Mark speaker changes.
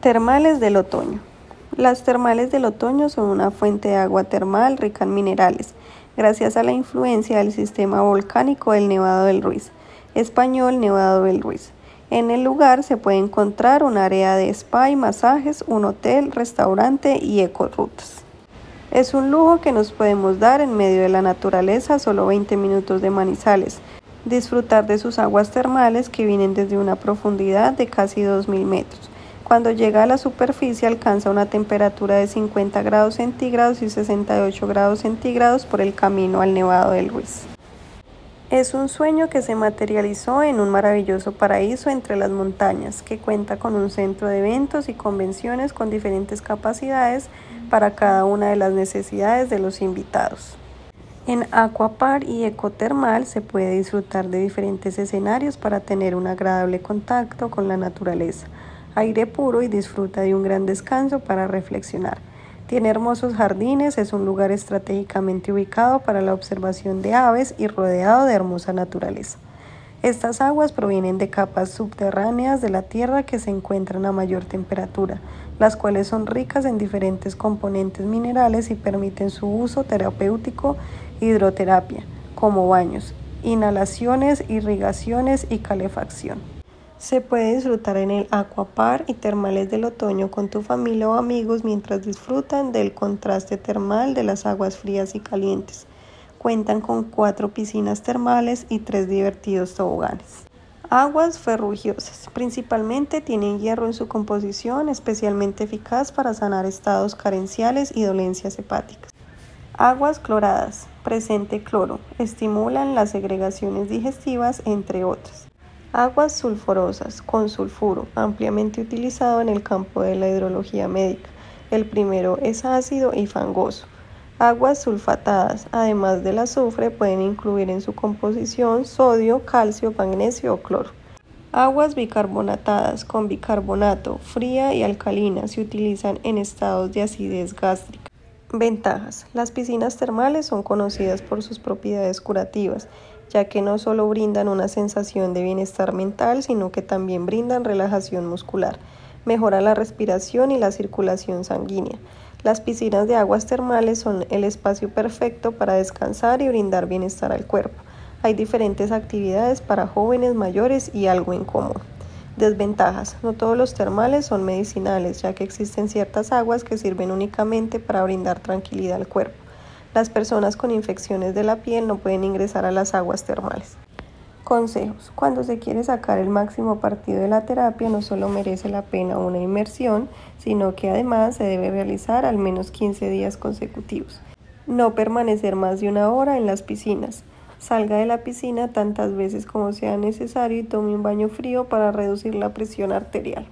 Speaker 1: Termales del otoño. Las termales del otoño son una fuente de agua termal rica en minerales, gracias a la influencia del sistema volcánico del Nevado del Ruiz, español Nevado del Ruiz. En el lugar se puede encontrar un área de spa y masajes, un hotel, restaurante y ecorutas. Es un lujo que nos podemos dar en medio de la naturaleza, solo 20 minutos de Manizales, disfrutar de sus aguas termales que vienen desde una profundidad de casi 2.000 metros cuando llega a la superficie alcanza una temperatura de 50 grados centígrados y 68 grados centígrados por el camino al Nevado del Ruiz. Es un sueño que se materializó en un maravilloso paraíso entre las montañas, que cuenta con un centro de eventos y convenciones con diferentes capacidades para cada una de las necesidades de los invitados. En Aquapar y Ecotermal se puede disfrutar de diferentes escenarios para tener un agradable contacto con la naturaleza aire puro y disfruta de un gran descanso para reflexionar. Tiene hermosos jardines, es un lugar estratégicamente ubicado para la observación de aves y rodeado de hermosa naturaleza. Estas aguas provienen de capas subterráneas de la Tierra que se encuentran a mayor temperatura, las cuales son ricas en diferentes componentes minerales y permiten su uso terapéutico, hidroterapia, como baños, inhalaciones, irrigaciones y calefacción. Se puede disfrutar en el Aquapar y termales del otoño con tu familia o amigos mientras disfrutan del contraste termal de las aguas frías y calientes. Cuentan con cuatro piscinas termales y tres divertidos toboganes. Aguas ferrugiosas. Principalmente tienen hierro en su composición, especialmente eficaz para sanar estados carenciales y dolencias hepáticas. Aguas cloradas. Presente cloro. Estimulan las segregaciones digestivas, entre otras. Aguas sulfurosas con sulfuro, ampliamente utilizado en el campo de la hidrología médica. El primero es ácido y fangoso. Aguas sulfatadas, además del azufre, pueden incluir en su composición sodio, calcio, magnesio o cloro. Aguas bicarbonatadas con bicarbonato, fría y alcalina, se utilizan en estados de acidez gástrica. Ventajas. Las piscinas termales son conocidas por sus propiedades curativas ya que no solo brindan una sensación de bienestar mental, sino que también brindan relajación muscular, mejora la respiración y la circulación sanguínea. Las piscinas de aguas termales son el espacio perfecto para descansar y brindar bienestar al cuerpo. Hay diferentes actividades para jóvenes, mayores y algo en común. Desventajas. No todos los termales son medicinales, ya que existen ciertas aguas que sirven únicamente para brindar tranquilidad al cuerpo. Las personas con infecciones de la piel no pueden ingresar a las aguas termales. Consejos. Cuando se quiere sacar el máximo partido de la terapia, no solo merece la pena una inmersión, sino que además se debe realizar al menos 15 días consecutivos. No permanecer más de una hora en las piscinas. Salga de la piscina tantas veces como sea necesario y tome un baño frío para reducir la presión arterial.